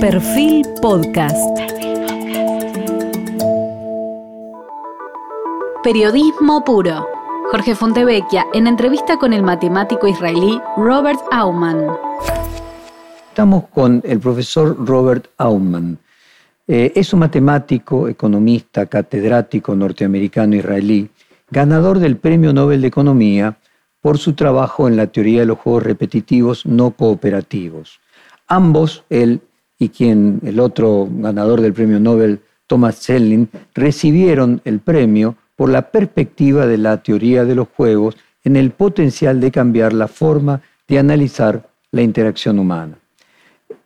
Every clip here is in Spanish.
Perfil Podcast. Periodismo puro. Jorge Fontevecchia en entrevista con el matemático israelí Robert Aumann. Estamos con el profesor Robert Aumann. Eh, es un matemático, economista, catedrático norteamericano israelí, ganador del Premio Nobel de Economía por su trabajo en la teoría de los juegos repetitivos no cooperativos. Ambos, él y quien el otro ganador del premio Nobel, Thomas Selling, recibieron el premio por la perspectiva de la teoría de los juegos en el potencial de cambiar la forma de analizar la interacción humana.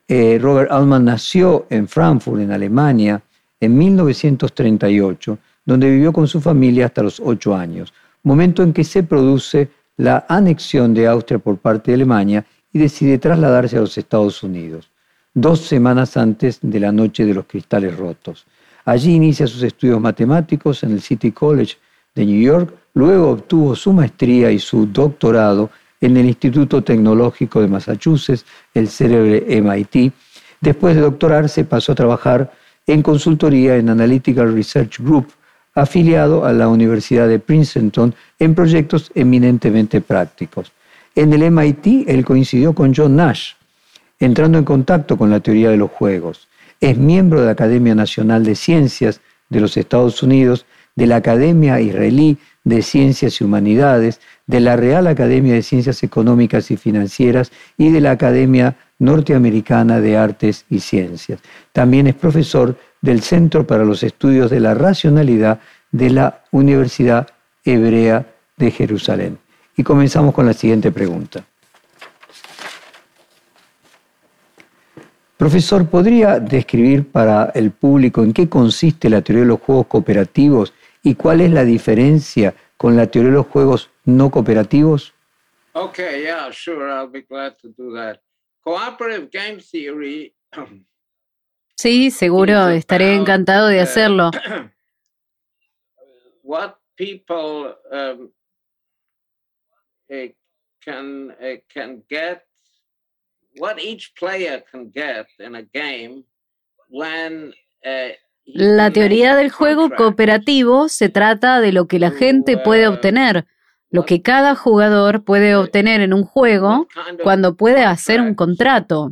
Eh, Robert Altman nació en Frankfurt, en Alemania, en 1938, donde vivió con su familia hasta los ocho años, momento en que se produce la anexión de Austria por parte de Alemania y decide trasladarse a los Estados Unidos, dos semanas antes de la Noche de los Cristales Rotos. Allí inicia sus estudios matemáticos en el City College de New York, luego obtuvo su maestría y su doctorado en el Instituto Tecnológico de Massachusetts, el célebre MIT. Después de doctorarse pasó a trabajar en consultoría en Analytical Research Group, afiliado a la Universidad de Princeton en proyectos eminentemente prácticos. En el MIT él coincidió con John Nash, entrando en contacto con la teoría de los juegos. Es miembro de la Academia Nacional de Ciencias de los Estados Unidos, de la Academia Israelí de Ciencias y Humanidades, de la Real Academia de Ciencias Económicas y Financieras y de la Academia Norteamericana de Artes y Ciencias. También es profesor del Centro para los Estudios de la Racionalidad de la Universidad Hebrea de Jerusalén. Y comenzamos con la siguiente pregunta. Profesor, ¿podría describir para el público en qué consiste la teoría de los juegos cooperativos y cuál es la diferencia con la teoría de los juegos no cooperativos? Okay, yeah, sure, I'll be glad to do that. Cooperative game theory Sí, seguro, estaré encantado de hacerlo. What people um, eh, can eh, can get, la teoría del juego cooperativo se trata de lo que la gente puede uh, obtener, lo que cada jugador puede obtener en un juego cuando puede hacer un contrato.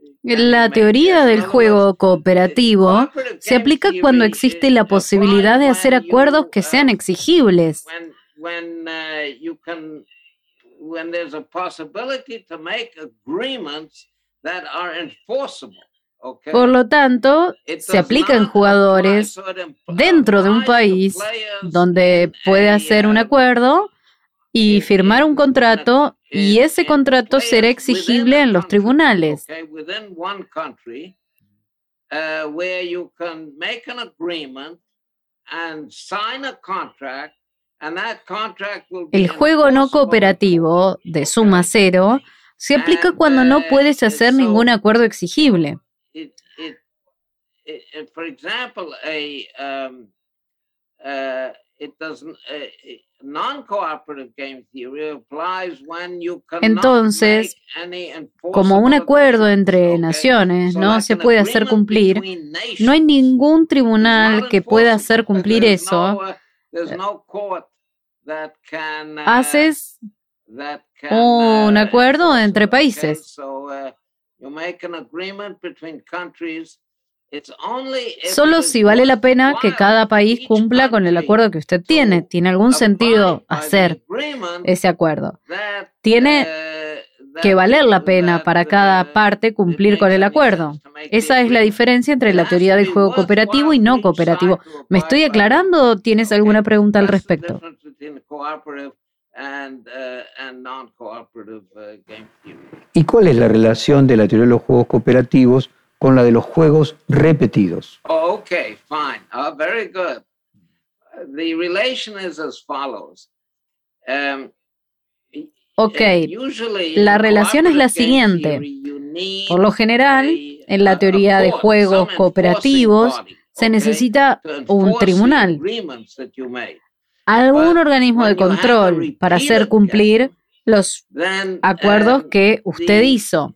Uh, uh, uh, la teoría del juego cooperativo se aplica cuando existe la posibilidad de hacer acuerdos que sean uh, exigibles. Por lo tanto, se aplica en jugadores dentro de un país donde puede hacer un acuerdo y firmar un contrato y ese contrato será exigible en los tribunales. El juego no cooperativo de suma cero se aplica cuando no puedes hacer ningún acuerdo exigible. Uh. Uh, Entonces, como un acuerdo entre naciones no se puede hacer cumplir, no hay ningún tribunal que pueda hacer cumplir eso. Uh, Haces un acuerdo entre países. Solo si vale la pena que cada país cumpla con el acuerdo que usted tiene. ¿Tiene algún sentido hacer ese acuerdo? Tiene uh, que valer la pena para cada uh, parte cumplir con el acuerdo. Esa es la diferencia entre la teoría del juego cooperativo y no cooperativo. ¿Me estoy aclarando o tienes alguna pregunta al respecto? ¿Y cuál es la relación de la teoría de los juegos cooperativos con la de los juegos repetidos. Oh, okay, fine. Uh, very good. The relation is as follows. Um, ok, la relación es la siguiente. Por lo general, en la teoría de juegos cooperativos, se necesita un tribunal. algún organismo de control para hacer cumplir los acuerdos um, que usted hizo.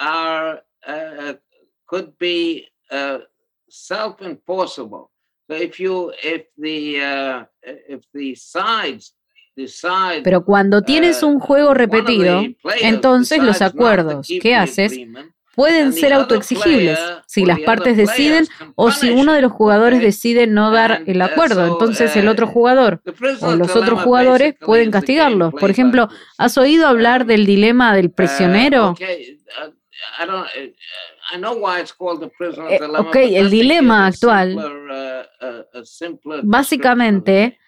Are uh, could be uh, self-enforceable. So if you if the uh, if the sides decide Pero cuando tienes un juego uh, repetido, entonces los acuerdos que haces pueden ser autoexigibles si las partes deciden o si uno de los jugadores decide no dar el uh, acuerdo. Entonces el uh, otro jugador o los otros jugadores pueden castigarlos. Por ejemplo. ¿has oído hablar del dilema del Uh, prisionero? Eh, ok, el dilema actual, uh, uh, Básicamente, description.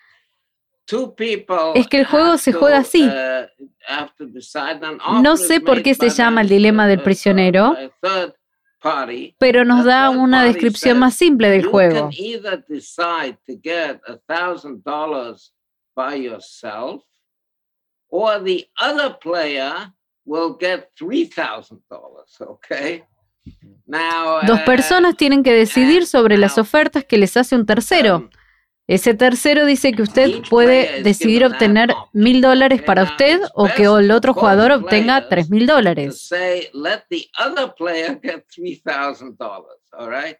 Two people es que el juego se juega así. uh, No sé por qué se llama el dilema del prisionero, pero nos da una descripción más simple del juego. Will get three thousand dollars. Okay. Now, Dos uh, personas tienen que decidir sobre las ofertas que les hace un tercero. um, Ese tercero dice que usted puede decidir obtener mil dólares para usted o que el otro jugador obtenga tres mil dólares. say, let the other player get three thousand dollars. All right.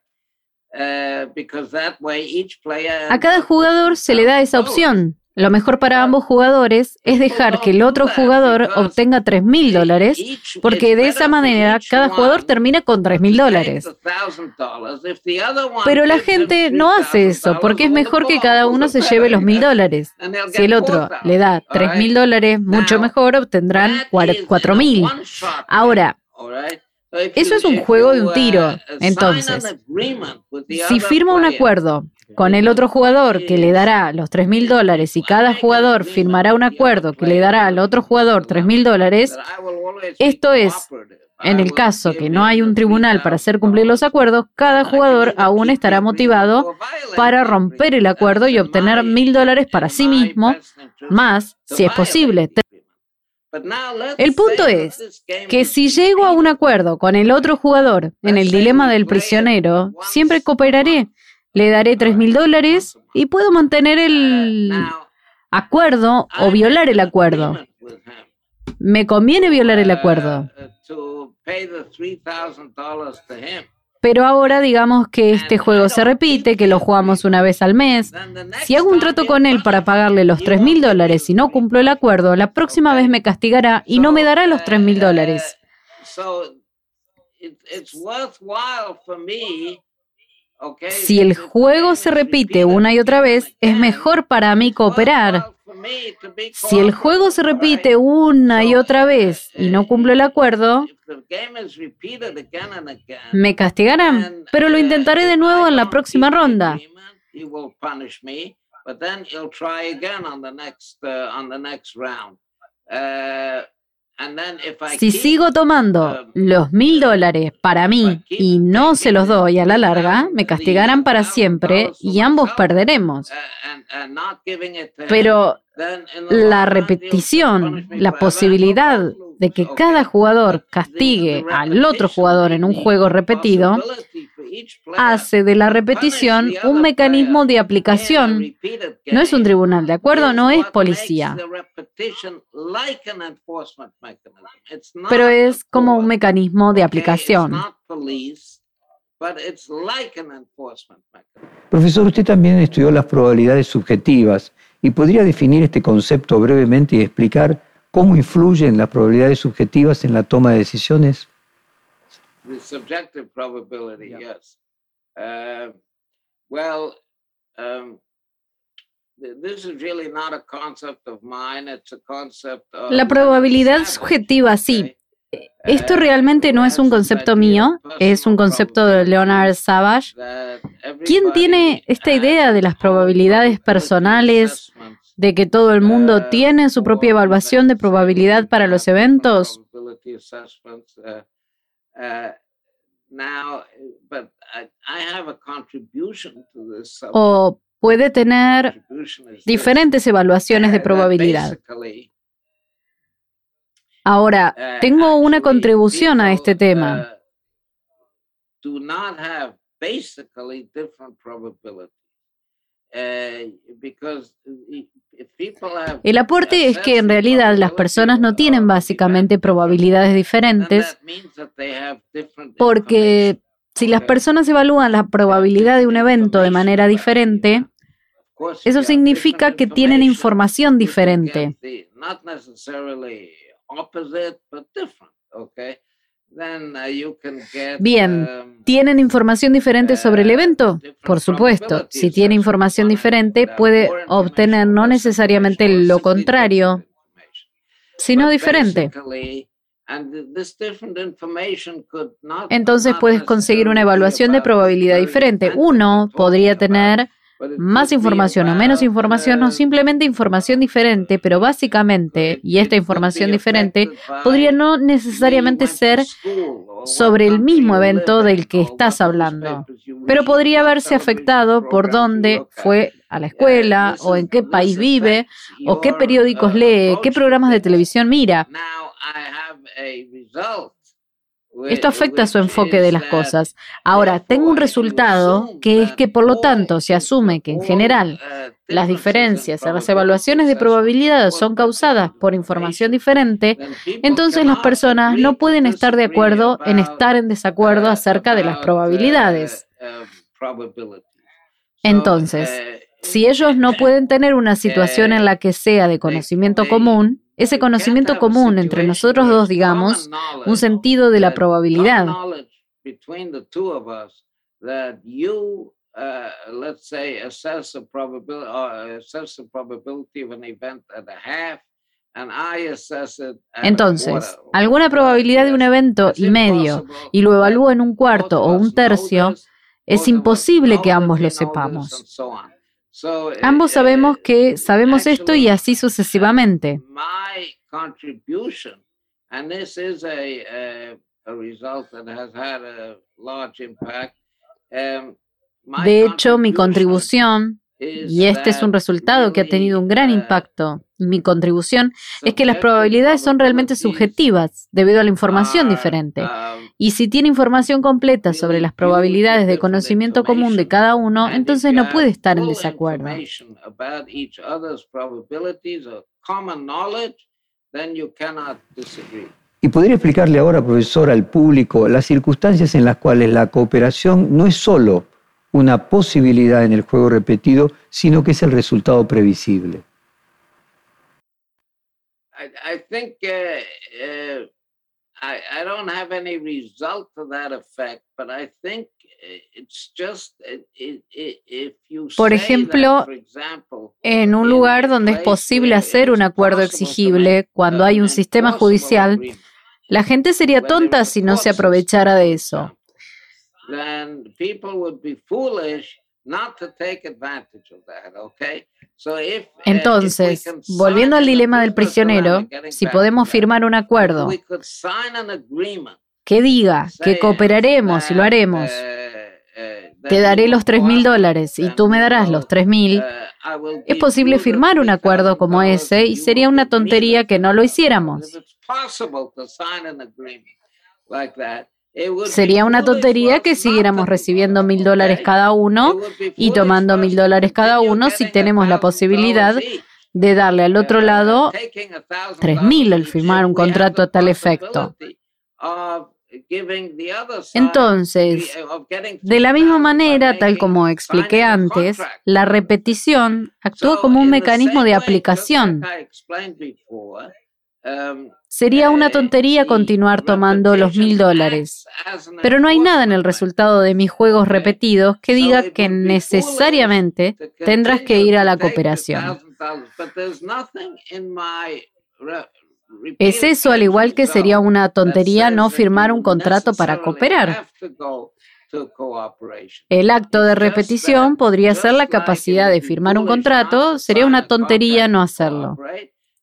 Because that way each player A cada jugador se le da esa $3,000. opción. Lo mejor para ambos jugadores es dejar que el otro jugador obtenga tres mil dólares, Each- porque de esa manera cada jugador termina con tres mil to take dólares. $1,000 Pero la gente no hace eso, porque es $3,000 mejor que cada uno se lleve los mil yes. dólares. And they'll Si el otro 4,000, le da all tres right? mil dólares, mucho mejor obtendrán That cuar- is cuatro in a mil. one-shot Ahora, eso es un juego de un tiro. Entonces, Si firma un acuerdo con el otro jugador que le dará los tres mil dólares y cada jugador firmará un acuerdo que le dará al otro jugador tres mil dólares, esto es, en el caso que no hay un tribunal para hacer cumplir los $3,000. acuerdos, cada jugador aún estará motivado para romper el acuerdo y obtener mil dólares para sí mismo, más, si es posible. El punto es que si llego a un acuerdo con el otro jugador en el dilema del prisionero, siempre cooperaré. Le daré tres mil dólares y puedo mantener el acuerdo o violar el acuerdo. Me conviene violar el acuerdo. to pay the $3,000 to him. Pero ahora digamos que este juego se repite, que lo jugamos una vez al mes. Si hago un trato con él para pagarle los me, he tres won't mil give me dólares y no cumplo el acuerdo, la próxima vez me castigará y no me dará los tres mil dólares. Si el juego se repite una y otra vez, es mejor para mí cooperar. Si el juego se repite una y otra vez y no cumplo el acuerdo, again and again, me castigarán, pero lo uh, intentaré de nuevo en la próxima ronda. I Si sigo tomando los mil dólares para mí y no se los doy a la larga, me castigarán para siempre y ambos perderemos. it to him, Pero la repetición, la posibilidad de que cada jugador castigue al otro jugador en un juego repetido, hace de la repetición un mecanismo de aplicación. No es un tribunal, ¿de acuerdo? No es policía, pero es como un mecanismo de aplicación. Profesor, usted también estudió las probabilidades subjetivas y podría definir este concepto brevemente y explicar cómo influyen las probabilidades subjetivas en la toma de decisiones. The subjective probability, yes. Uh, well, um, th- this is really not a concept of mine, it's a concept of La probabilidad subjetiva, sí. Esto realmente no es un concepto mío, es un concepto de Leonard Savage. ¿Quién tiene esta idea de las probabilidades personales, de que todo el mundo uh, tiene su propia evaluación de probabilidad para los eventos? this subject. ¿O puede tener diferentes evaluaciones de probabilidad? Ahora, tengo una contribución a este tema. El aporte es que en realidad las personas no tienen básicamente probabilidades diferentes porque si las personas evalúan la probabilidad de un evento de manera diferente, eso significa que tienen información diferente. Bien, um, ¿tienen información diferente sobre el evento? Por supuesto, si tiene información diferente puede obtener no necesariamente lo contrario, sino diferente. Entonces puedes conseguir una evaluación de probabilidad diferente. Uno podría tener más información o menos información o simplemente información diferente, pero básicamente, y esta información diferente podría no necesariamente ser sobre el mismo evento del que estás hablando, pero podría haberse afectado por dónde fue a la escuela o en qué país vive o qué periódicos lee, qué programas de televisión mira. Esto afecta su enfoque de las cosas. Ahora, tengo un resultado que es que, por lo tanto, se asume que en general las diferencias en las evaluaciones de probabilidad son causadas por información diferente, entonces las personas no pueden estar de acuerdo en estar en desacuerdo acerca de las probabilidades. Entonces, si ellos no pueden tener una situación en la que sea de conocimiento común, ese conocimiento común entre nosotros dos, digamos, un sentido de la probabilidad. Entonces, alguna probabilidad de un evento y medio y lo evalúo en un cuarto o un tercio, es imposible que ambos lo sepamos. Ambos sabemos que sabemos esto y así sucesivamente. De hecho, mi contribución, y este es un resultado que ha tenido un gran impacto, mi contribución es que las probabilidades son realmente subjetivas debido a la información diferente. Y si tiene información completa sobre las probabilidades de conocimiento común de cada uno, entonces no puede estar en desacuerdo. ¿Y podría explicarle ahora, profesor, al público las circunstancias en las cuales la cooperación no es solo una posibilidad en el juego repetido, sino que es el resultado previsible? Por ejemplo, en un lugar donde es posible hacer un acuerdo exigible cuando hay un sistema judicial, la gente sería tonta si no se aprovechara de eso. Entonces, volviendo al dilema del prisionero, si podemos firmar un acuerdo que diga que cooperaremos y lo haremos, uh, te daré los 3 mil dólares y tú me darás los 3 mil, uh, es posible firmar un acuerdo como ese y sería una tontería que no lo hiciéramos. Sería una tontería que siguiéramos recibiendo mil dólares cada uno y tomando mil dólares cada uno si tenemos la posibilidad de darle al otro lado tres mil al firmar un contrato a tal efecto. Entonces, de la misma manera, tal como expliqué antes, la repetición actúa como un mecanismo de aplicación. Sería una tontería continuar tomando los mil dólares, pero no hay nada en el resultado de mis juegos repetidos que diga que necesariamente tendrás que ir a la cooperación. Es eso al igual que sería una tontería no firmar un contrato para cooperar. El acto de repetición podría ser la capacidad de firmar un contrato, sería una tontería no hacerlo.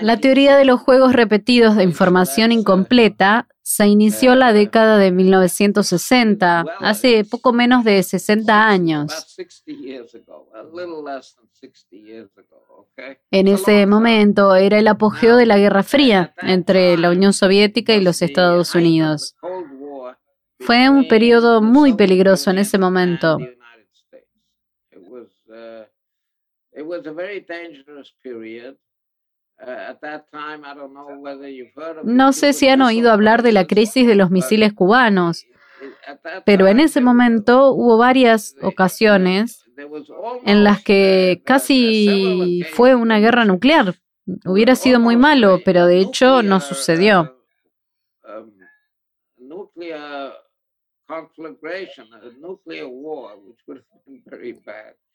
La teoría de los juegos repetidos de información incompleta se inició la década de 1960, hace poco menos de 60 años. En ese momento era el apogeo de la Guerra Fría entre la Unión Soviética y los Estados Unidos. Fue un periodo muy peligroso en ese momento. No sé si han oído hablar de la crisis de los misiles cubanos, pero en ese momento hubo varias ocasiones en las que casi fue una guerra nuclear. Hubiera sido muy malo, pero de hecho no sucedió.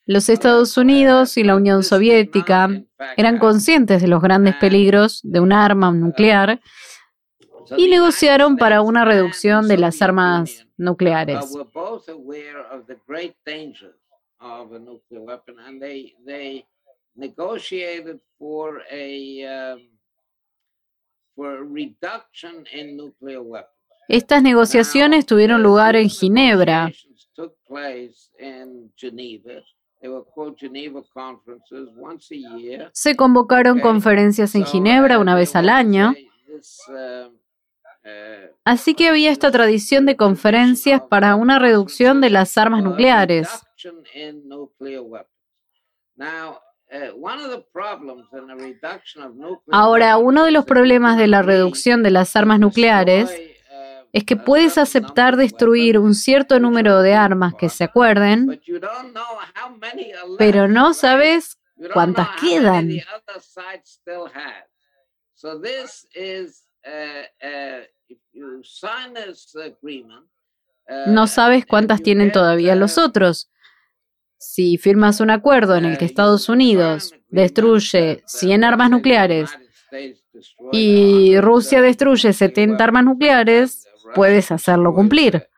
Los Estados Unidos y la Unión Soviética eran conscientes de los grandes peligros de un arma nuclear y negociaron para una reducción de las armas nucleares. Estas negociaciones tuvieron lugar en Ginebra. Se convocaron conferencias en Ginebra una vez al año. Así que había esta tradición de conferencias para una reducción de las armas nucleares. Ahora, uno de los problemas de la reducción de las armas nucleares es que puedes aceptar destruir un cierto número de armas que se acuerden, pero no sabes cuántas quedan. No sabes cuántas tienen todavía los otros. Si firmas un acuerdo en el que Estados Unidos destruye 100 armas nucleares y Rusia destruye 70 armas nucleares, puedes hacerlo cumplir.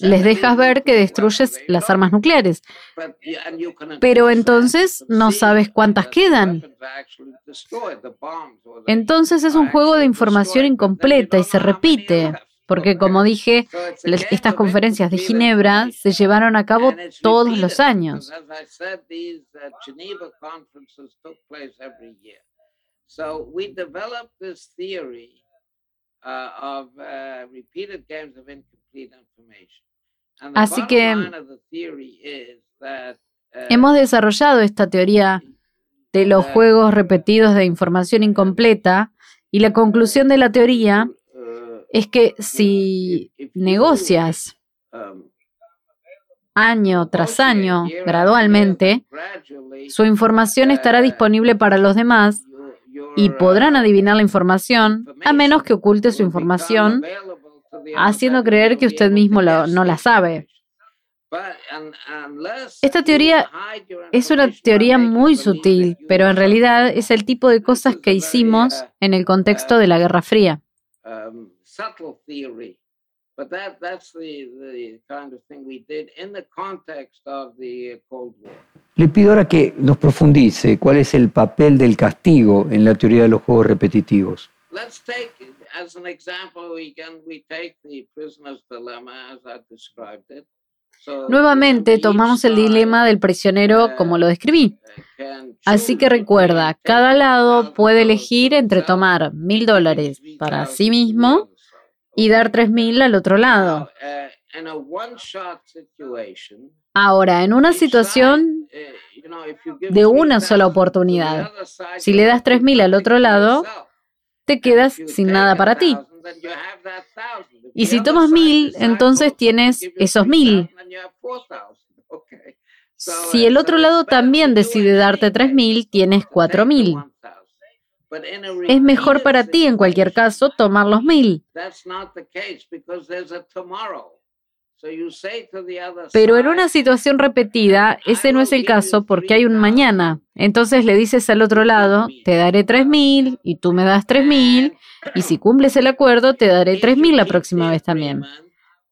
Les dejas ver que destruyes las armas nucleares, pero entonces no sabes cuántas quedan. Entonces es un juego de información incompleta y se repite, porque como dije, estas conferencias de Ginebra se llevaron a cabo todos los años. Uh, uh, Así que uh, hemos desarrollado esta teoría de los juegos repetidos de información incompleta y la conclusión de la teoría es que si negocias um, año tras año, gradualmente, su información estará disponible para los demás y podrán adivinar la información a menos que oculte su información haciendo creer que usted mismo no la sabe. Esta teoría es una teoría muy sutil, pero en realidad es el tipo de cosas que hicimos en el contexto de la Guerra Fría. Le pido ahora que nos profundice cuál es el papel del castigo en la teoría de los juegos repetitivos. Nuevamente tomamos el dilema del prisionero como lo describí. Así que recuerda, cada lado puede elegir entre tomar mil dólares para sí mismo y dar 3.000 al otro lado. Ahora, en una situación de una sola oportunidad, si le das 3.000 al otro lado, te quedas sin nada para ti. Y si tomas 1.000, entonces tienes esos 1.000. Si el otro lado también decide darte 3.000, tienes 4.000. Es mejor para ti, en cualquier caso, tomar los mil. Pero en una situación repetida, ese no es el caso porque hay un mañana. Entonces le dices al otro lado, te daré tres mil y tú me das tres mil y si cumples el acuerdo, te daré tres mil la próxima vez también.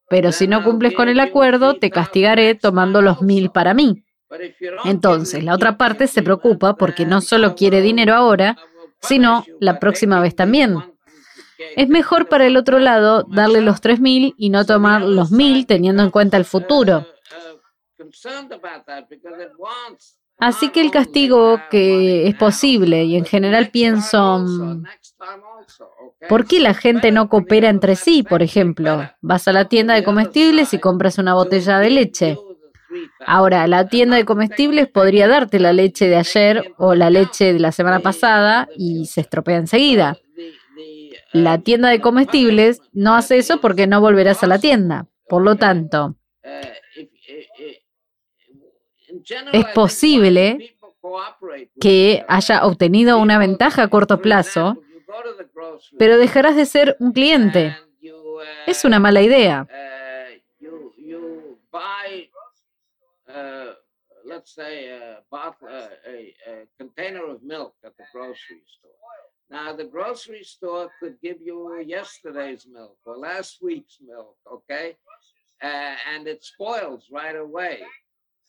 Pero si no cumples con el acuerdo, te castigaré tomando los mil para mí. Entonces, la otra parte se preocupa porque no solo quiere dinero ahora, sino la próxima vez también. Es mejor para el otro lado darle los 3.000 y no tomar los 1.000 teniendo en cuenta el futuro. Así que el castigo que es posible y en general pienso, mm, ¿por qué la gente no coopera entre sí? Por ejemplo, vas a la tienda de comestibles y compras una botella de leche. Ahora, la tienda de comestibles podría darte la leche de ayer o la leche de la semana pasada y se estropea enseguida. La tienda de comestibles no hace eso porque no volverás a la tienda. Por lo tanto, es posible que haya obtenido una ventaja a corto plazo, pero dejarás de ser un cliente. Es una mala idea. Say a, bottle, uh, a, a container of milk at the grocery store. Now, the grocery store could give you yesterday's milk or last week's milk, okay? Uh, and it spoils right away.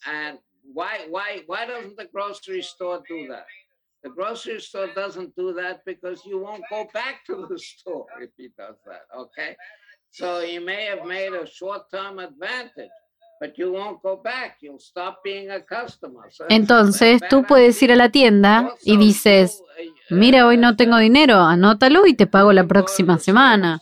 And why, why, why doesn't the grocery store do that? The grocery store doesn't do that because you won't go back to the store if he does that, okay? So he may have made a short-term advantage. Entonces tú puedes ir a la tienda y dices, mira, hoy no tengo dinero, anótalo y te pago la próxima semana.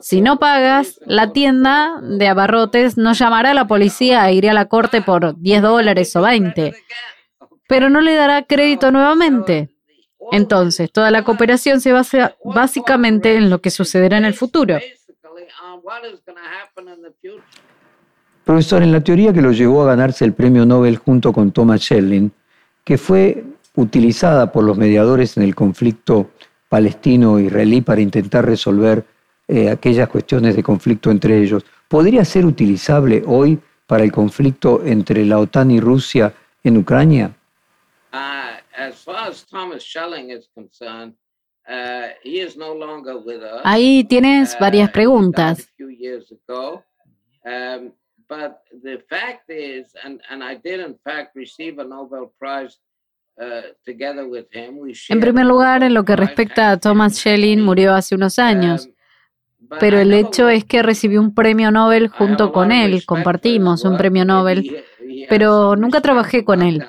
Si no pagas, la tienda de abarrotes no llamará a la policía e irá a la corte por 10 dólares o 20 pero no le dará crédito nuevamente. Entonces, toda la cooperación se basa básicamente en lo que sucederá en el futuro. Profesor, en la teoría que lo llevó a ganarse el premio Nobel junto con Thomas Schelling, que fue utilizada por los mediadores en el conflicto palestino-israelí para intentar resolver eh, aquellas cuestiones de conflicto entre ellos, ¿podría ser utilizable hoy para el conflicto entre la OTAN y Rusia en Ucrania? Ahí tienes uh, varias preguntas. Um, but the fact is, and, and I did in fact receive a Nobel Prize uh, with en primer lugar, en lo que respecta a Thomas Schelling, murió hace unos años. Um, pero el hecho es que recibí un premio Nobel junto con él, compartimos un premio Nobel, pero nunca trabajé con él.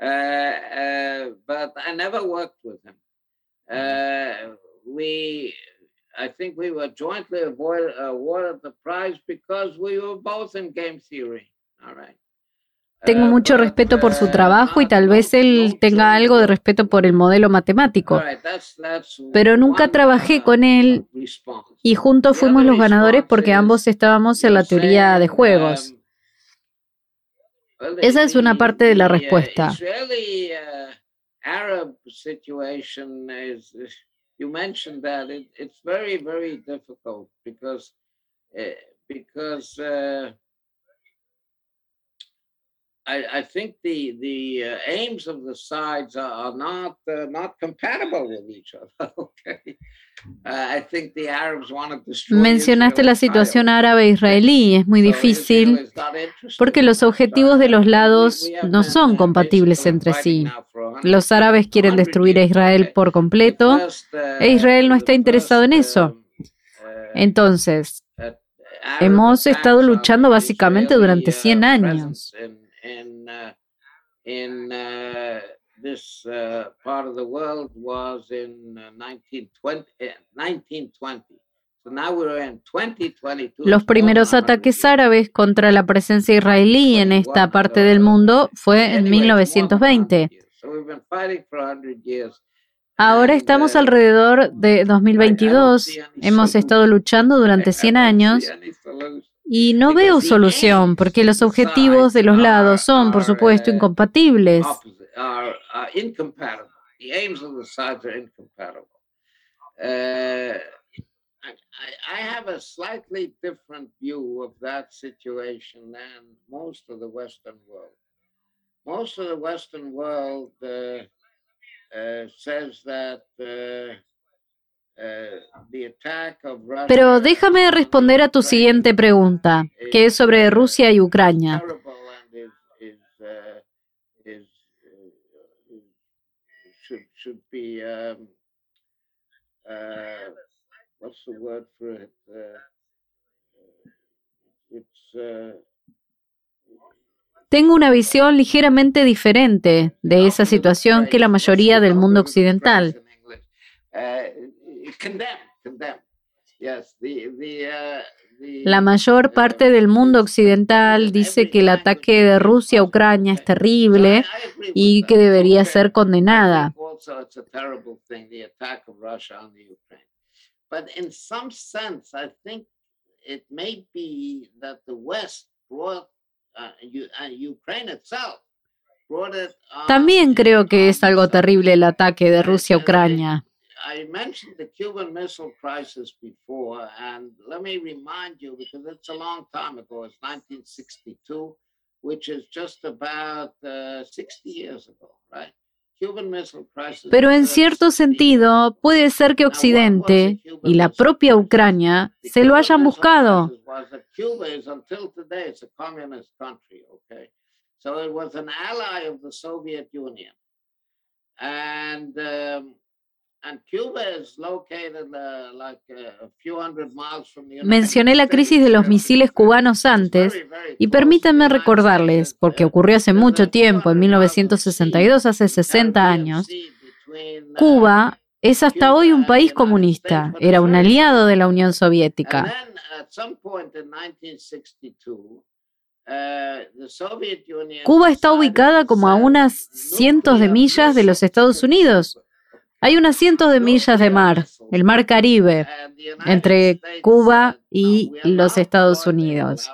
Uh, uh, but I never worked with him. Uh, we, I think we were jointly awarded, awarded the prize because we were both in game theory. All right. Tengo mucho respeto por su trabajo y tal vez él tenga algo de respeto por el modelo matemático. Pero nunca trabajé con él y juntos fuimos los ganadores porque ambos estábamos en la teoría de juegos. Esa es una parte de la respuesta. Arab situation is, you mentioned that it, it's very, very difficult because, uh, because uh, I, I think the the uh, aims of the sides are, not uh, not compatible with each other. okay. Mencionaste la situación árabe-israelí. Es muy difícil porque los objetivos de los lados no son compatibles entre sí. Los árabes quieren destruir a Israel por completo e Israel no está interesado en eso. Entonces, hemos estado luchando básicamente durante 100 años this uh, part of the world was in 1920. Uh, eh, Los primeros ataques árabes contra la presencia israelí en esta parte del mundo fue en 1920. Ahora estamos uh, alrededor de 2022. Hemos estado luchando durante 100 años y no veo solución porque los objetivos de los lados son, por supuesto, incompatibles. are, are incompatible. The aims of the sides are incompatible. Uh, I, I have a slightly different view of that situation than most of the Western world. Most of the Western world uh, Pero déjame responder a tu siguiente pregunta, que es sobre Rusia y Ucrania. Tengo una visión ligeramente diferente de esa situación que la mayoría del mundo occidental. La mayor parte del mundo occidental dice que el ataque de Rusia a Ucrania es terrible y que debería ser condenada. También creo que es algo terrible el ataque de Rusia a Ucrania. I mentioned the Cuban Missile Crisis before, and let me remind you, because it's a long time ago, it's 1962, which is just about uh, 60 years ago, right? Pero en cierto sentido, puede ser que Occidente y la propia Ucrania se lo hayan buscado. So it was an ally of the Soviet Union. And um, Mencioné la crisis de los misiles cubanos antes y permítanme recordarles, porque ocurrió hace mucho tiempo, en 1962, hace 60 años, Cuba es hasta hoy un país comunista, era un aliado de la Unión Soviética. Cuba está ubicada como a unas cientos de millas de los Estados Unidos, hay unas cientos de millas de mar, el mar Caribe, entre Cuba y los Estados Unidos.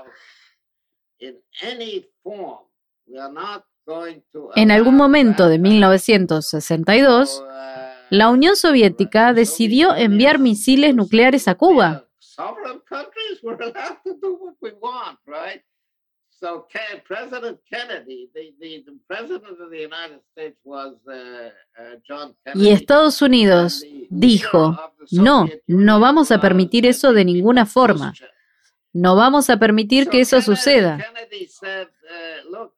En algún momento de 1962, la Unión Soviética decidió enviar misiles nucleares a Cuba. Y Estados Unidos dijo, no, no vamos a permitir eso de ninguna forma. No vamos a permitir que eso suceda.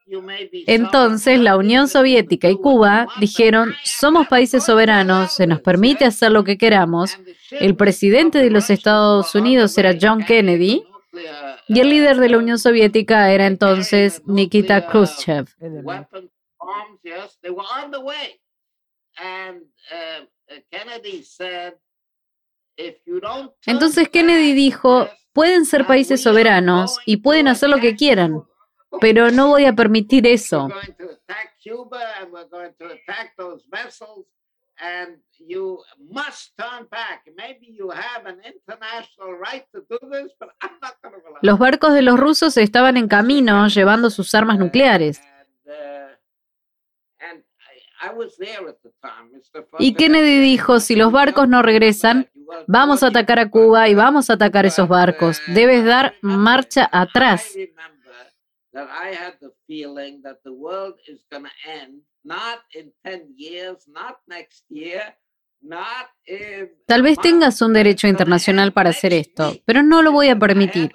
Uh, Entonces la Unión Soviética y Cuba dijeron, somos países soberanos, se nos permite hacer lo que queramos. El presidente de los Estados Unidos era John Kennedy y el líder de la Unión Soviética era entonces Nikita Khrushchev. Entonces Kennedy dijo, pueden ser países soberanos y pueden hacer lo que quieran, pero no voy a permitir eso. Los barcos de los rusos estaban en camino llevando sus armas nucleares. Y Kennedy dijo, si los barcos no regresan, vamos a atacar a Cuba y vamos a atacar esos barcos. Debes dar marcha atrás. Tal vez tengas un derecho internacional para hacer esto, pero no lo voy a permitir.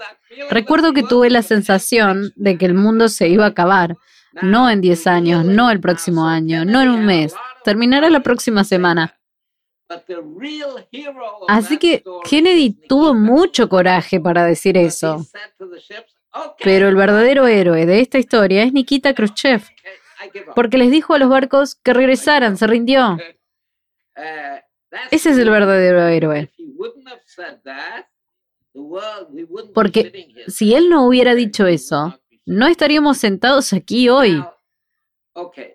Recuerdo que tuve la sensación de que el mundo se iba a acabar, no en 10 años, no el próximo año, no en un mes, terminará la próxima semana. Así que Kennedy tuvo mucho coraje para decir eso. Pero el verdadero héroe de esta historia es Nikita Khrushchev, porque les dijo a los barcos que regresaran, se rindió. Ese es el verdadero héroe. Porque si él no hubiera dicho eso, no estaríamos sentados aquí hoy.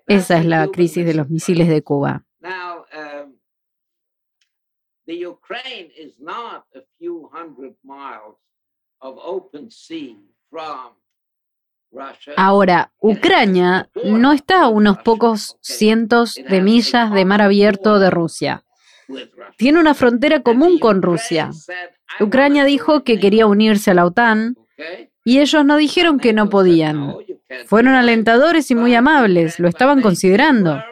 Esa es la crisis de los misiles de Cuba. Ahora, Ucrania no está a unos pocos cientos de millas de mar abierto de Rusia. Tiene una frontera común con Rusia. Ucrania dijo que quería unirse a la OTAN y ellos no dijeron que no podían. Fueron alentadores y muy amables, lo estaban considerando.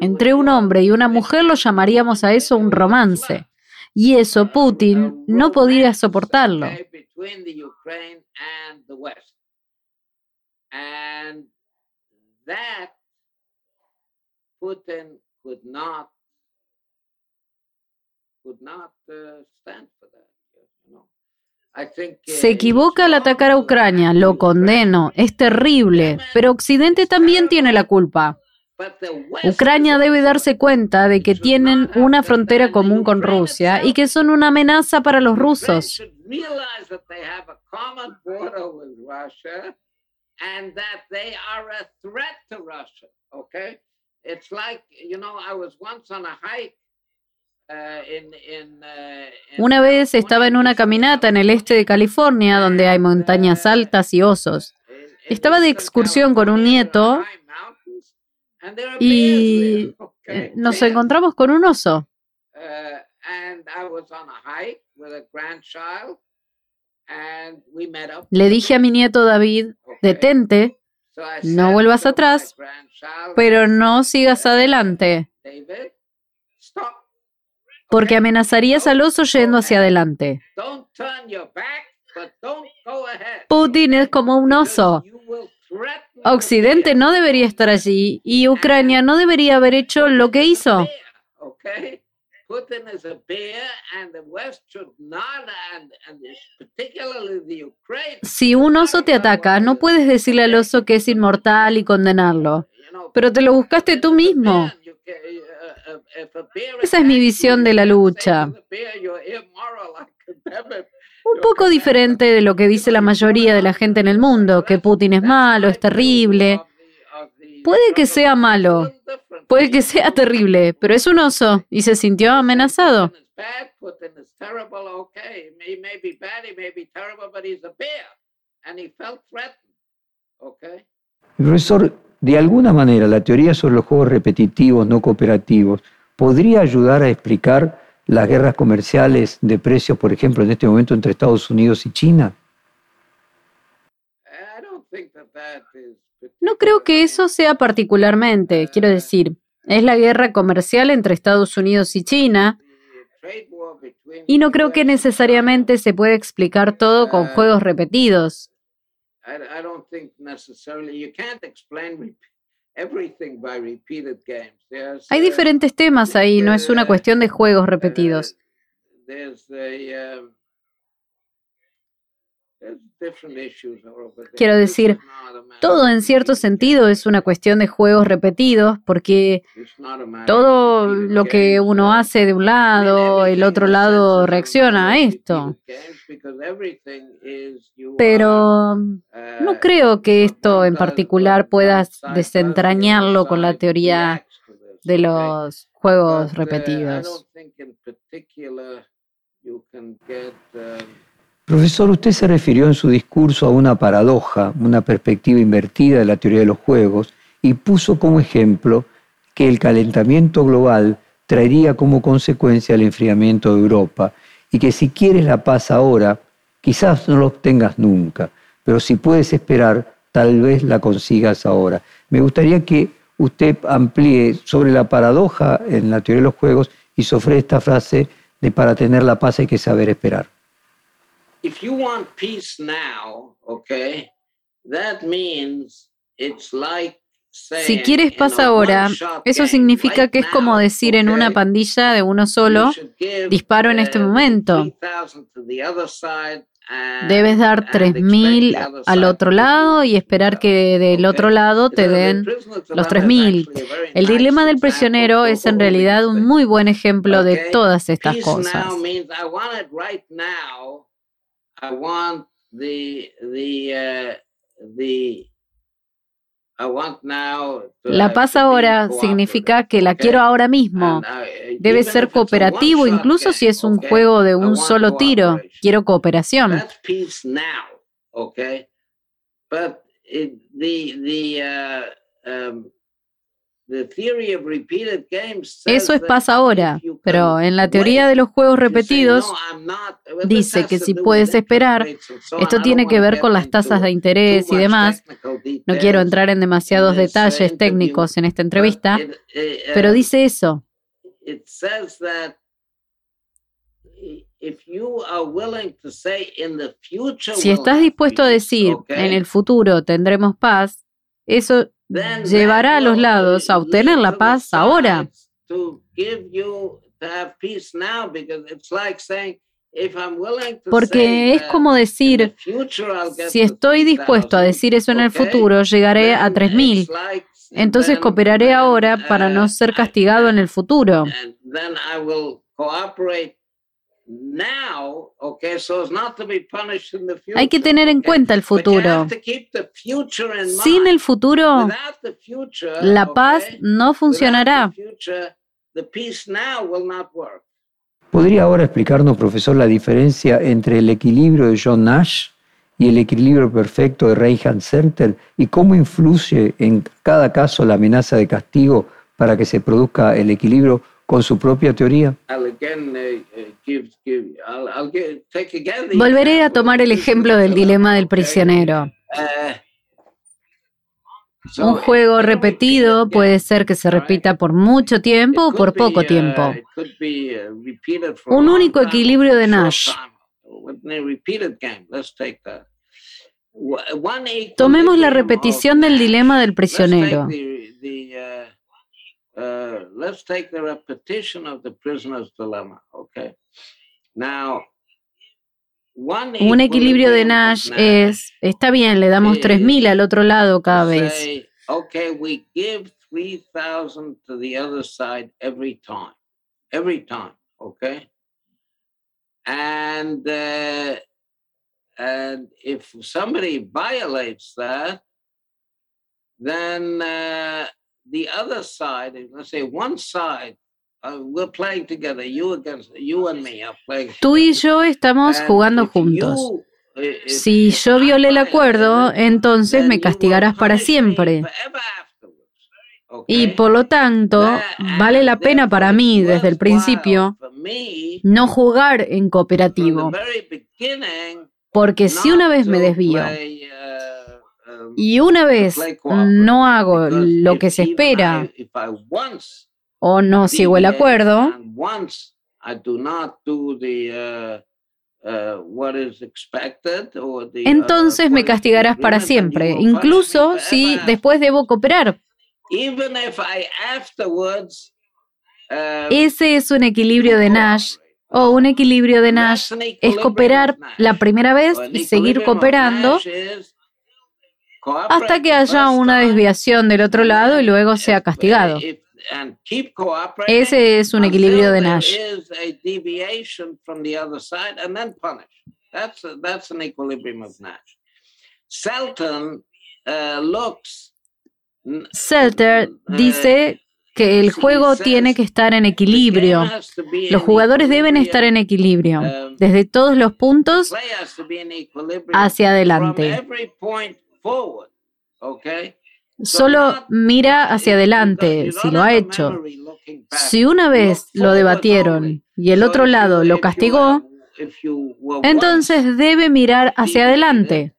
Entre un hombre y una mujer lo llamaríamos a eso un romance. Y eso Putin no podía soportarlo. Putin could not could not uh, stand for that. You know. I think, uh, Se equivoca al atacar a Ucrania, lo condeno, es terrible, pero Occidente también tiene la culpa. Ucrania debe darse cuenta de que tienen una frontera común con Rusia y que son una amenaza para los rusos. Una vez estaba en una caminata en el este de California, donde hay montañas altas y osos. Estaba de excursión con un nieto y nos encontramos con un oso. Le dije a mi nieto David, detente, no vuelvas atrás, pero no sigas adelante. Porque amenazarías al oso yendo hacia adelante. Putin es como un oso. Occidente no debería estar allí y Ucrania no debería haber hecho lo que hizo. Si un oso te ataca, no puedes decirle al oso que es inmortal y condenarlo. Pero te lo buscaste tú mismo. Esa es mi visión de la lucha. Un poco diferente de lo que dice la mayoría de la gente en el mundo, que Putin es malo, es terrible. Puede que sea malo, puede que sea terrible, pero es un oso y se sintió amenazado. Okay? Profesor, de alguna manera la teoría sobre los juegos repetitivos no cooperativos podría ayudar a explicar las guerras comerciales de precios, por ejemplo, en este momento entre Estados Unidos y China. No creo que eso sea particularmente, quiero decir, es la guerra comercial entre Estados Unidos y China, y no creo que necesariamente se puede explicar todo con juegos repetidos. I, I don't think necessarily you can't explain everything by repeated games. There's, Hay uh, diferentes temas ahí, no es una cuestión de juegos repetidos. uh, there's the, um, there's different issues over there. Quiero decir, Todo en cierto sentido es una cuestión de juegos repetidos, porque todo lo que uno uh, hace de un lado, el otro lado reacciona a esto. Pero no creo que esto en particular puedas desentrañarlo con la teoría de los juegos repetidos. Profesor, usted se refirió en su discurso a una paradoja, una perspectiva invertida de la teoría de los juegos, y puso como ejemplo que el calentamiento global traería como consecuencia el enfriamiento de Europa, y que si quieres la paz ahora, quizás no lo obtengas nunca, pero si puedes esperar, tal vez la consigas ahora. Me gustaría que usted amplíe sobre la paradoja en la teoría de los juegos y sobre esta frase de para tener la paz hay que saber esperar. If you want peace now, okay, that means it's like Si saying quieres paz ahora, eso significa que es como decir en una pandilla de uno solo, disparo en este momento. 3,000 to the other side and- Debes dar and expect 3.000 the other al otro lado y esperar que del otro lado te den los dilemma is 3.000. actually a very El dilema del prisionero es en realidad un muy buen ejemplo de todas estas cosas. I want the the uh, the La paz ahora significa que la quiero ahora mismo. I- Debe ser cooperativo, incluso si es un juego de un solo tiro. Quiero cooperación. Eso es that paz ahora. pero en la teoría de los juegos repetidos dice que si puedes esperar, esto tiene que ver con las tasas de interés y demás. No quiero entrar en demasiados detalles técnicos en esta entrevista, pero dice eso. Si estás dispuesto a decir, en el futuro tendremos paz, eso llevará a los lados a obtener la paz ahora. Porque es como decir, si estoy dispuesto a decir eso en el futuro, llegaré a 3.000. Entonces cooperaré ahora para no ser castigado en el futuro. Hay que tener en cuenta el futuro. Sin el futuro, la paz no funcionará. ¿Podría ahora explicarnos, profesor, la diferencia entre el equilibrio de John Nash y el equilibrio perfecto de Ray Serter y cómo influye en cada caso la amenaza de castigo para que se produzca el equilibrio con su propia teoría? Volveré a tomar el ejemplo del dilema del prisionero. Un juego repetido puede ser que se repita por mucho tiempo o por poco tiempo. Un único equilibrio de Nash. Tomemos la repetición del dilema del prisionero. Uh, let's take the repetition of the prisoner's dilemma, okay? Now, un equilibrio de Nash es, está bien, le damos 3.000 al otro lado cada vez. Okay, we give 3,000 to the other side every time. Every time, okay? And, uh, and if somebody violates that, then uh, the other side, let's say one side, uh, we're playing together, you against you and me are playing. Tú y yo estamos jugando juntos. Si yo violé el acuerdo, entonces me castigarás para siempre. Y por lo tanto, vale la pena para mí desde el principio no jugar en cooperativo. Porque si una vez me desvío y una vez no hago lo que se espera o no sigo el acuerdo, entonces me castigarás para siempre, incluso si después debo cooperar. Ese es un equilibrio de Nash o un equilibrio de Nash es cooperar la primera vez y seguir cooperando hasta que haya una desviación del otro lado y luego sea castigado. Ese es un equilibrio de Nash. Selter dice que el juego tiene que estar en equilibrio. Los jugadores deben estar en equilibrio, um, desde todos los puntos hacia adelante. Solo mira hacia adelante si lo ha hecho. Si una vez lo debatieron y el otro lado lo castigó, entonces debe mirar hacia adelante.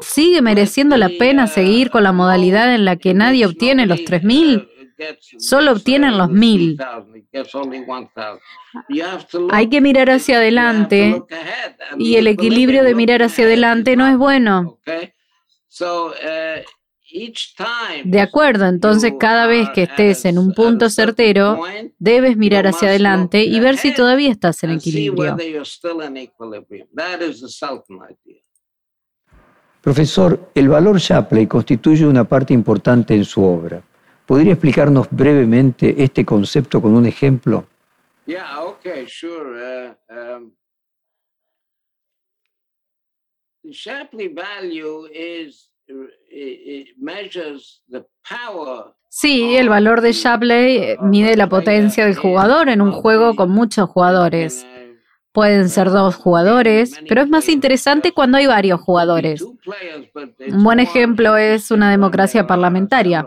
¿Sigue mereciendo la pena seguir con la modalidad en la que nadie obtiene los 3.000? Solo obtienen los 1.000. Hay que mirar hacia adelante y el equilibrio de mirar hacia adelante no es bueno. De acuerdo, entonces cada vez que estés en un punto certero, debes mirar hacia adelante y ver si todavía estás en equilibrio. Profesor, el valor Shapley constituye una parte importante en su obra. ¿Podría explicarnos brevemente este concepto con un ejemplo? Yeah, okay, sure. Uh, um, the Shapley value is it measures the power Sí, el valor de Shapley mide la potencia del jugador en un juego con muchos jugadores. pueden ser dos jugadores, pero es más interesante cuando hay varios jugadores. Un buen ejemplo es una democracia parlamentaria.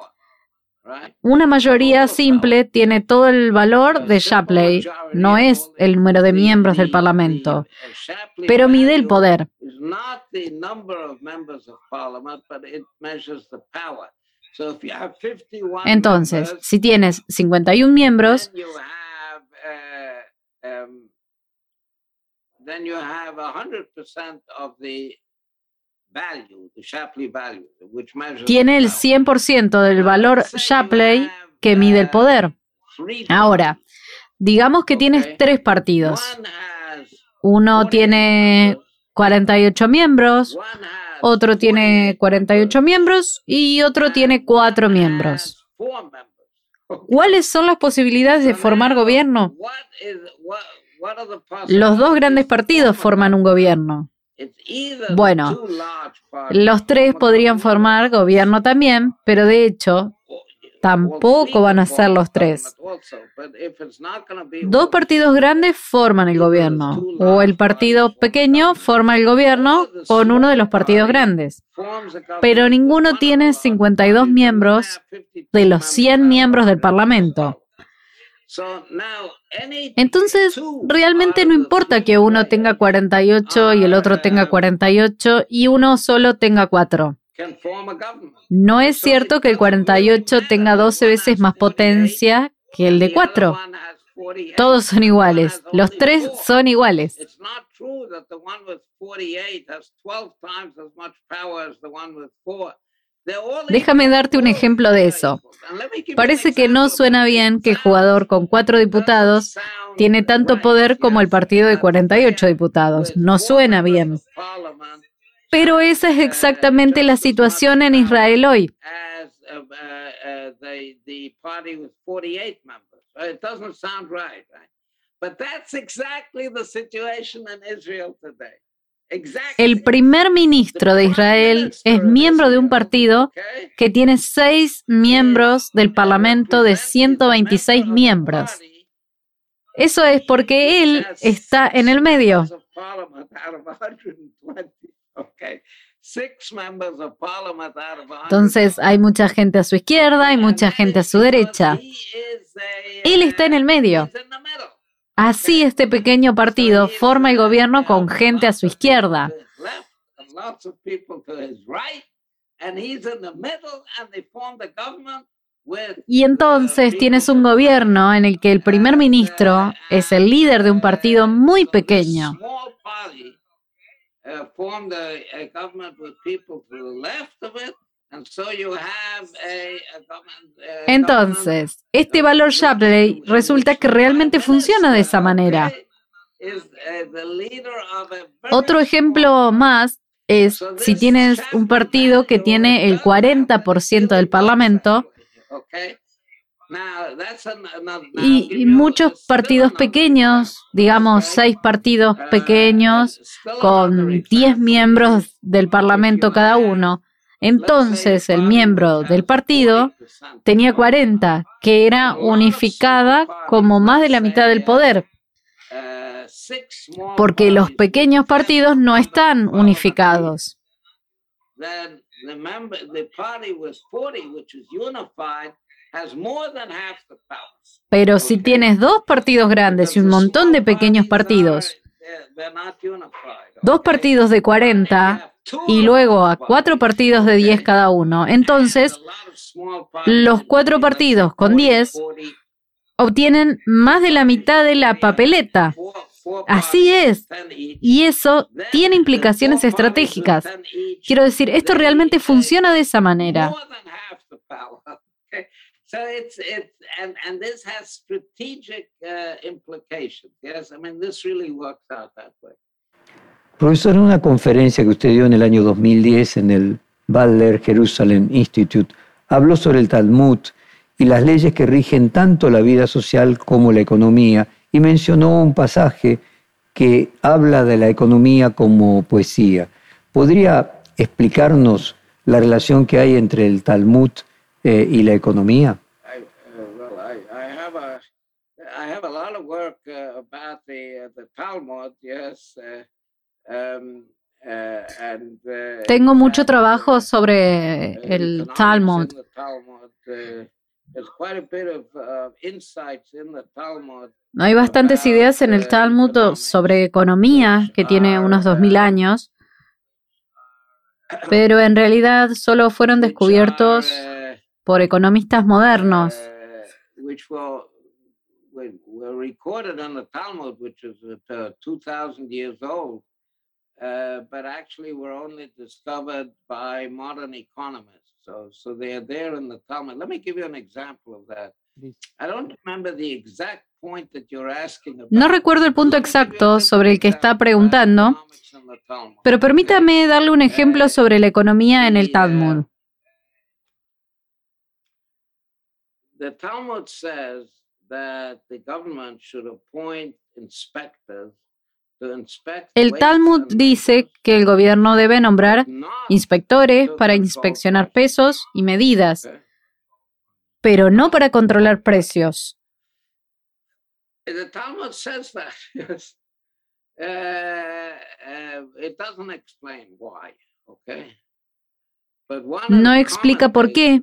Una mayoría simple tiene todo el valor de Shapley, no es el número de miembros del Parlamento, pero mide el poder. Entonces, si tienes 51 miembros, tiene el 100% del valor Shapley que mide el poder. Ahora, digamos que tienes tres partidos. Uno tiene 48 miembros, otro tiene 48 miembros y otro tiene 4 miembros. ¿Cuáles son las posibilidades de formar gobierno? Los dos grandes partidos forman un gobierno. Bueno, los tres podrían formar gobierno también, pero de hecho tampoco van a ser los tres. Dos partidos grandes forman el gobierno, o el partido pequeño forma el gobierno con uno de los partidos grandes. Pero ninguno tiene 52 miembros de los 100 miembros del Parlamento. Entonces, realmente no importa que uno tenga 48 y el otro tenga 48 y uno solo tenga 4. No es cierto que el 48 tenga 12 veces más potencia que el de 4. Todos son iguales. Los tres son iguales. Déjame darte un ejemplo de eso. Parece que no suena bien que el jugador con cuatro diputados tiene tanto poder como el partido de 48 diputados. No suena bien. Pero esa es exactamente la situación en Israel hoy. El primer ministro de Israel es miembro de un partido que tiene seis miembros del Parlamento de 126 miembros. Eso es porque él está en el medio. Entonces hay mucha gente a su izquierda, hay mucha gente a su derecha. Él está en el medio. Así este pequeño partido forma el gobierno con gente a su izquierda. Y entonces tienes un gobierno en el que el primer ministro es el líder de un partido muy pequeño. Entonces, este valor Shapley resulta que realmente funciona de esa manera. Otro ejemplo más es si tienes un partido que tiene el 40% del Parlamento y, muchos partidos pequeños, digamos seis partidos pequeños con 10 miembros del Parlamento cada uno. Entonces el miembro del partido tenía 40, que era unificada como más de la mitad del poder, porque los pequeños partidos no están unificados. Pero si tienes dos partidos grandes y un montón de pequeños partidos, dos partidos de 40 y luego a cuatro partidos de 10 cada uno. Entonces, los cuatro partidos con 10 obtienen más de la mitad de la papeleta. Así es. Y eso tiene implicaciones estratégicas. Quiero decir, esto realmente funciona de esa manera. Profesor, en una conferencia que usted dio en el año 2010 en el Butler Jerusalem Institute, habló sobre el Talmud y las leyes que rigen tanto la vida social como la economía, y mencionó un pasaje que habla de la economía como poesía. ¿Podría explicarnos la relación que hay entre el Talmud eh, y la economía? Tengo mucho trabajo sobre el Talmud. Hay bastantes ideas en el Talmud sobre economía, que tiene unos 2000 años, pero en realidad solo fueron descubiertos por economistas modernos. Uh, but actually were only discovered by modern economists. So, so they are there in the Talmud. Let me give you an example of that. I don't remember the exact point that you're asking about. No recuerdo el punto exacto sobre el que está preguntando, pero permítame darle un ejemplo sobre la economía en el Talmud. The Talmud says that the government should appoint inspectors el Talmud dice que el gobierno debe nombrar inspectores para inspeccionar pesos y medidas, pero no para controlar precios. No explica por qué,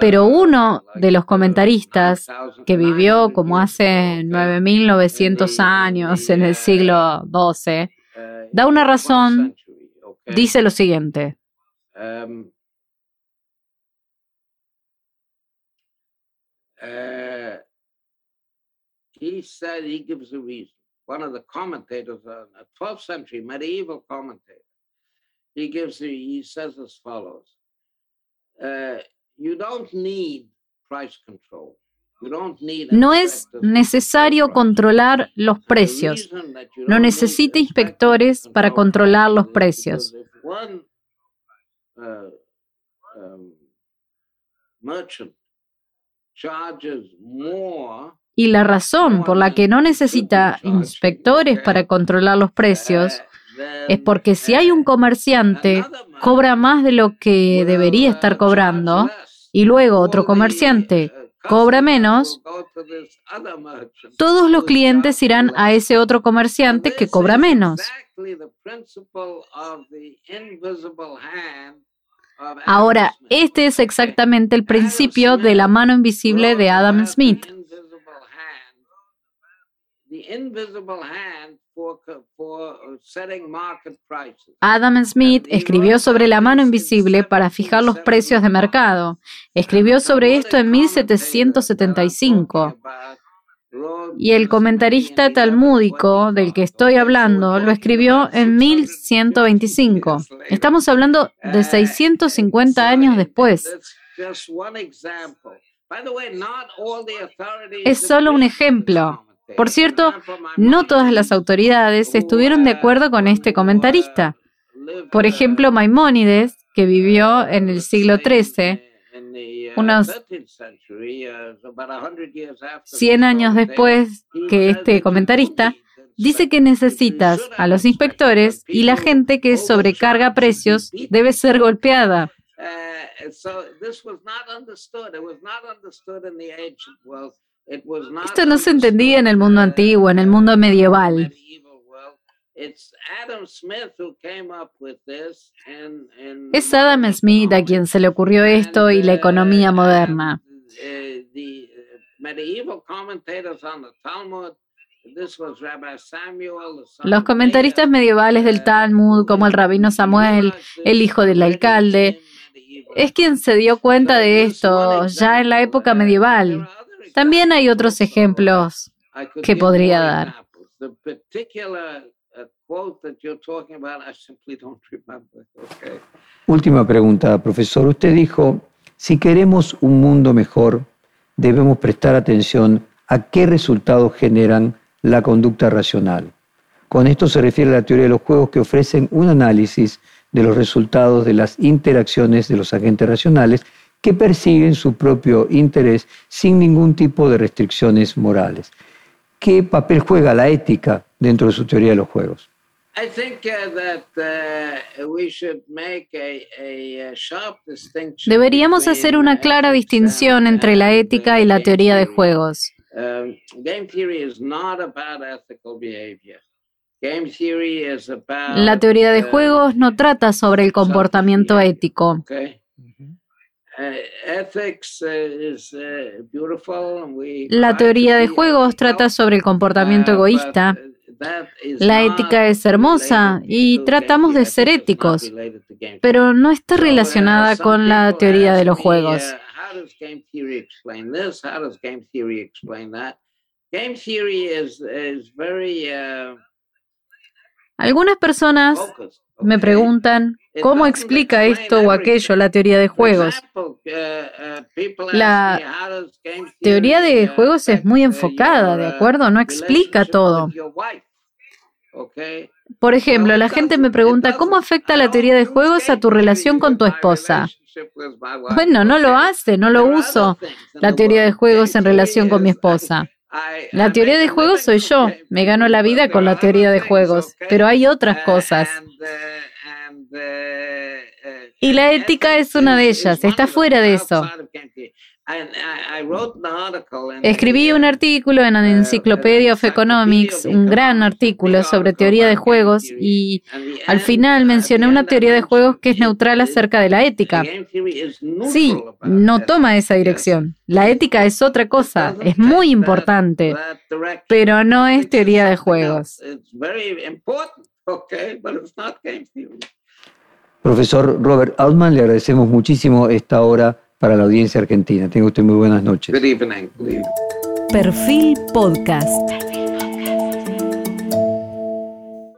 pero uno de los comentaristas que vivió como hace 9.900 años en el siglo XII, da una razón, dice lo siguiente. he said he gives a reason. One of the commentators, a 12th century medieval commentator, he gives, he says as follows. No es necesario controlar los precios. No necesita inspectores para controlar los precios. Y la razón por la que no necesita inspectores para controlar los precios es porque si hay un comerciante cobra más de lo que debería estar cobrando y luego otro comerciante cobra menos, todos los clientes irán a ese otro comerciante que cobra menos. Ahora, este es exactamente el principio de la mano invisible de Adam Smith. Adam Smith escribió sobre la mano invisible para fijar los precios de mercado. Escribió sobre esto en 1775. Y el comentarista talmúdico del que estoy hablando lo escribió en 1125. Estamos hablando de 650 años después. Es solo un ejemplo. Por cierto, no todas las autoridades estuvieron de acuerdo con este comentarista. Por ejemplo, Maimónides, que vivió en el siglo XIII, unos 100 años después que este comentarista, dice que necesitas a los inspectores y la gente que sobrecarga precios debe ser golpeada. Esto no se entendía en el mundo antiguo, en el mundo medieval. Es Adam Smith a quien se le ocurrió esto y la economía moderna. Los comentaristas medievales del Talmud, como el rabino Samuel, el hijo del alcalde, es quien se dio cuenta de esto ya en la época medieval. También hay otros ejemplos que podría dar. Última pregunta, profesor. Usted dijo, si queremos un mundo mejor, debemos prestar atención a qué resultados generan la conducta racional. Con esto se refiere a la teoría de los juegos que ofrecen un análisis de los resultados de las interacciones de los agentes racionales que persiguen su propio interés sin ningún tipo de restricciones morales. ¿Qué papel juega la ética dentro de su teoría de los juegos? Deberíamos hacer una clara distinción entre la ética y la teoría de juegos. Um, la teoría de juegos no trata sobre el comportamiento ético. La teoría de juegos trata sobre el comportamiento egoísta. La ética es hermosa y tratamos de ser éticos, pero no está relacionada con la teoría de los juegos. Algunas personas me preguntan cómo explica esto o aquello la teoría de juegos. La teoría de juegos es muy enfocada, ¿de acuerdo? No explica todo. Por ejemplo, la gente me pregunta, ¿cómo afecta la teoría de juegos a tu relación con tu esposa? Bueno, no lo hace, no lo uso, la teoría de juegos en relación con mi esposa. La teoría de juegos soy yo. Me gano la vida con la teoría de juegos. Pero hay otras cosas. Y la ética es una de ellas. Está fuera de eso. Escribí un artículo en la Encyclopedia of Economics, un gran artículo sobre teoría de juegos y al final mencioné una teoría de juegos que es neutral acerca de la ética. Sí, no toma esa dirección. La ética es otra cosa, es muy importante, pero no es teoría de juegos. Profesor Robert Altman, le agradecemos muchísimo esta hora para la audiencia argentina. Tenga usted muy buenas noches. Perfil Podcast.